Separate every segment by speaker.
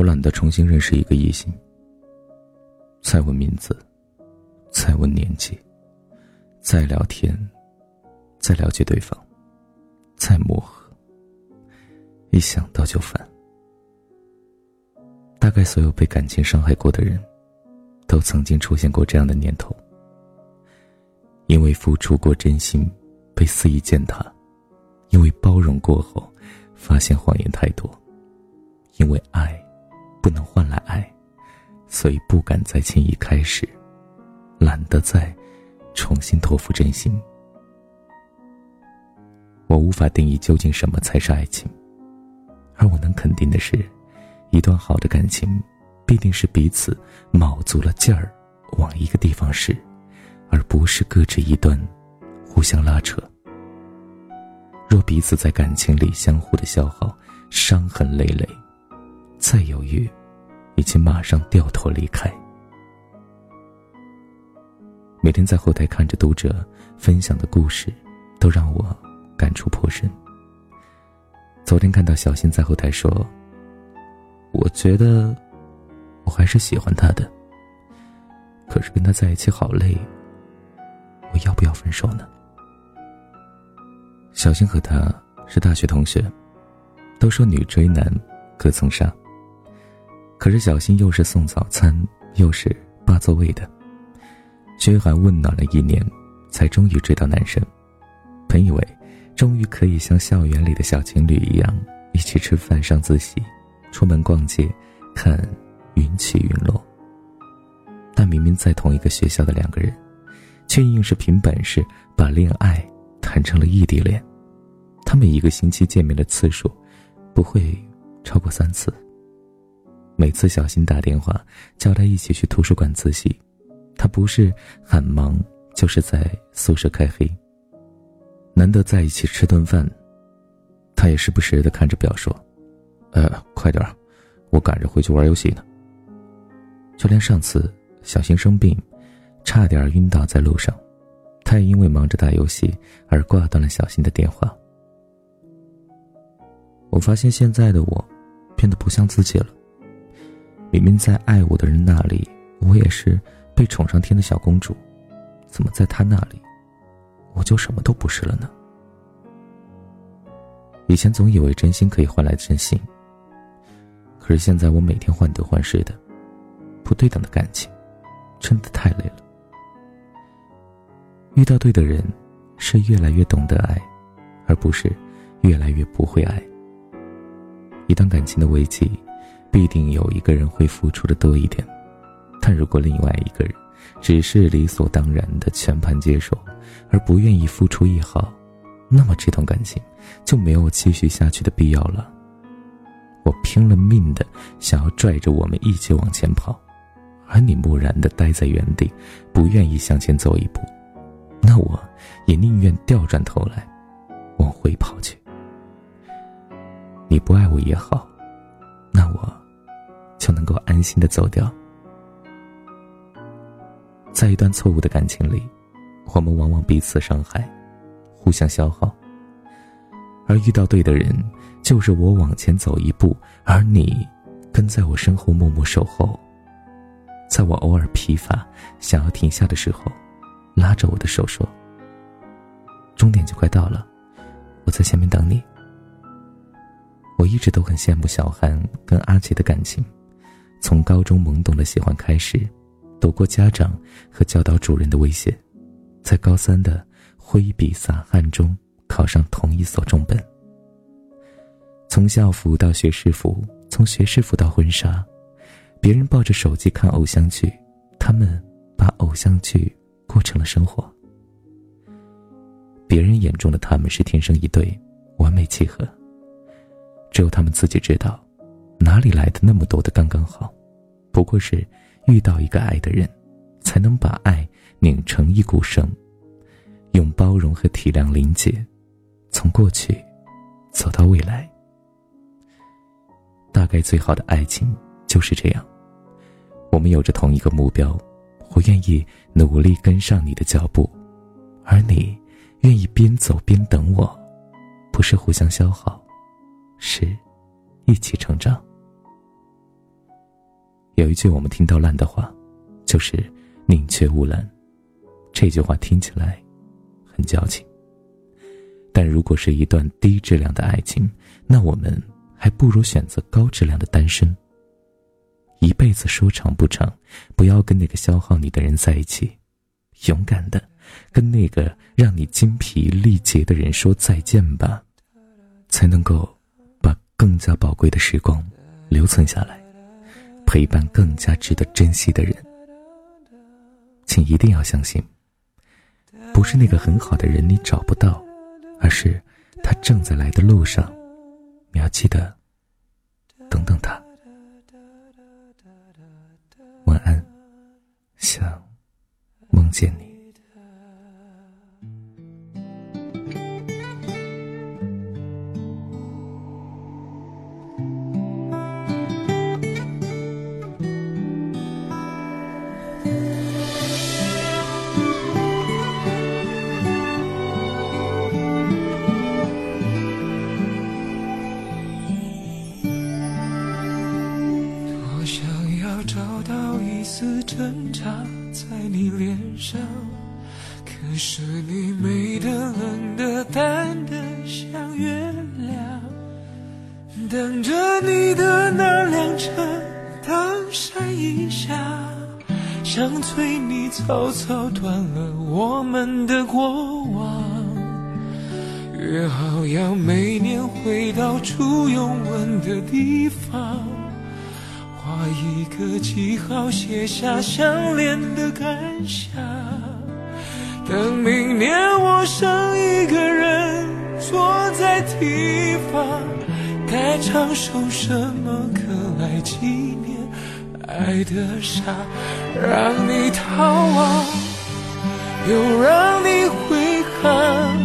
Speaker 1: 我懒得重新认识一个异性。再问名字，再问年纪，再聊天，再了解对方，再磨合，一想到就烦。大概所有被感情伤害过的人，都曾经出现过这样的念头：因为付出过真心，被肆意践踏；因为包容过后，发现谎言太多；因为爱。不能换来爱，所以不敢再轻易开始，懒得再重新托付真心。我无法定义究竟什么才是爱情，而我能肯定的是，一段好的感情，必定是彼此卯足了劲儿往一个地方使，而不是各执一端，互相拉扯。若彼此在感情里相互的消耗，伤痕累累。再犹豫，已经马上掉头离开。每天在后台看着读者分享的故事，都让我感触颇深。昨天看到小新在后台说：“我觉得我还是喜欢他的，可是跟他在一起好累，我要不要分手呢？”小新和他是大学同学，都说女追男隔层纱。可是小新又是送早餐，又是霸座位的，嘘寒问暖了一年，才终于追到男生。本以为终于可以像校园里的小情侣一样，一起吃饭、上自习、出门逛街、看云起云落。但明明在同一个学校的两个人，却硬是凭本事把恋爱谈成了异地恋。他们一个星期见面的次数，不会超过三次。每次小新打电话叫他一起去图书馆自习，他不是很忙，就是在宿舍开黑。难得在一起吃顿饭，他也时不时的看着表说：“呃，快点我赶着回去玩游戏呢。”就连上次小新生病，差点晕倒在路上，他也因为忙着打游戏而挂断了小新的电话。我发现现在的我，变得不像自己了。明明在爱我的人那里，我也是被宠上天的小公主，怎么在他那里，我就什么都不是了呢？以前总以为真心可以换来真心，可是现在我每天患得患失的，不对等的感情，真的太累了。遇到对的人，是越来越懂得爱，而不是越来越不会爱。一段感情的危机。必定有一个人会付出的多一点，但如果另外一个人只是理所当然的全盘接受，而不愿意付出一毫，那么这段感情就没有继续下去的必要了。我拼了命的想要拽着我们一起往前跑，而你木然的待在原地，不愿意向前走一步，那我也宁愿调转头来，往回跑去。你不爱我也好，那我。就能够安心的走掉。在一段错误的感情里，我们往往彼此伤害，互相消耗。而遇到对的人，就是我往前走一步，而你跟在我身后默默守候。在我偶尔疲乏想要停下的时候，拉着我的手说：“终点就快到了，我在前面等你。”我一直都很羡慕小韩跟阿杰的感情。从高中懵懂的喜欢开始，躲过家长和教导主任的威胁，在高三的挥笔洒汗中考上同一所重本。从校服到学士服，从学士服到婚纱，别人抱着手机看偶像剧，他们把偶像剧过成了生活。别人眼中的他们是天生一对，完美契合。只有他们自己知道。哪里来的那么多的刚刚好？不过是遇到一个爱的人，才能把爱拧成一股绳，用包容和体谅凝结，从过去走到未来。大概最好的爱情就是这样：我们有着同一个目标，我愿意努力跟上你的脚步，而你愿意边走边等我，不是互相消耗，是一起成长。有一句我们听到烂的话，就是“宁缺毋滥”。这句话听起来很矫情，但如果是一段低质量的爱情，那我们还不如选择高质量的单身。一辈子说长不长，不要跟那个消耗你的人在一起，勇敢的跟那个让你精疲力竭的人说再见吧，才能够把更加宝贵的时光留存下来，陪伴更加值得珍惜的人。请一定要相信。不是那个很好的人你找不到，而是他正在来的路上，你要记得等等他。晚安，想梦见你。
Speaker 2: 上，可是你美得冷的淡的像月亮。等着你的那辆车当闪一下，想催你草草断了我们的过往。约好要每年回到初拥吻的地方。画一个记号，写下相恋的感想。等明年我剩一个人坐在堤防，该唱首什么歌来纪念爱的傻？让你逃亡，又让你回航，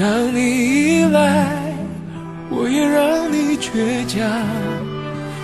Speaker 2: 让你依赖，我也让你倔强。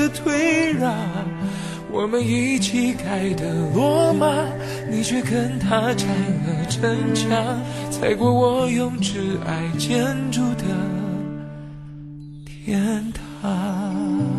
Speaker 2: 的退让，我们一起盖的罗马，你却跟他拆了城墙，踩过我用挚爱建筑的天堂。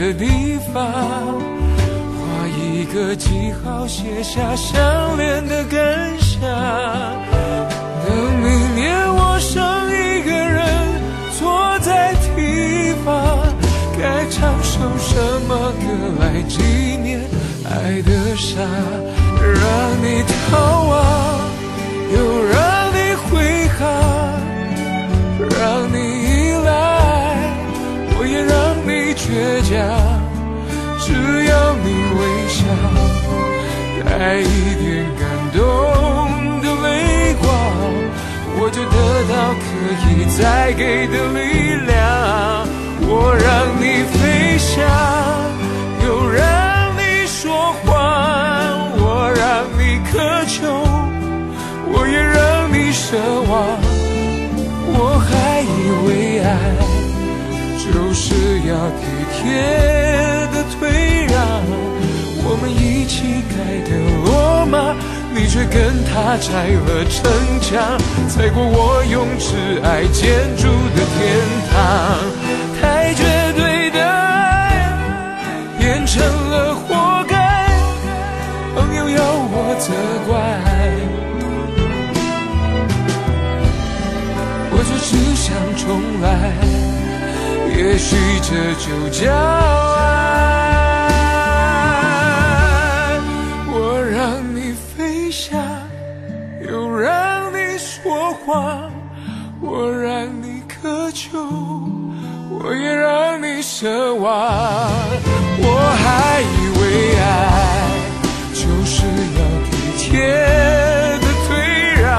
Speaker 2: 的地方，画一个记号，写下相恋的感想。等明年我剩一个人坐在堤防，该唱首什么歌来纪念爱的傻？让你逃亡，又让你回航，带一点感动的泪光，我就得到可以再给的力量。我让你飞翔，又让你说谎，我让你渴求，我也让你奢望。我还以为爱就是要体贴。你却跟他拆了城墙，踩过我用挚爱建筑的天堂。太绝对的爱，变成了活该，朋友要我责怪，我就只想重来，也许这就叫爱。下又让你说谎，我让你渴求，我也让你奢望。我还以为爱就是要体贴的退让，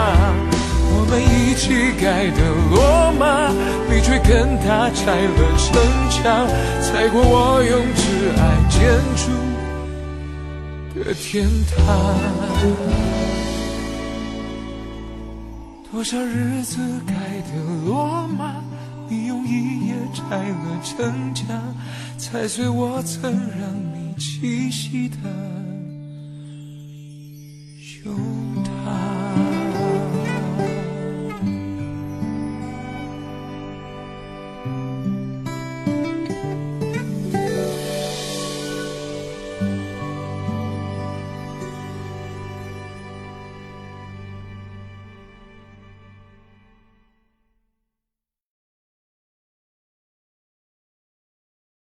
Speaker 2: 我们一起盖的罗马，你却跟他拆了城墙，踩过我用挚爱建筑的天堂。多少日子盖的落马，你用一夜拆了城墙，踩碎我曾让你栖息的胸。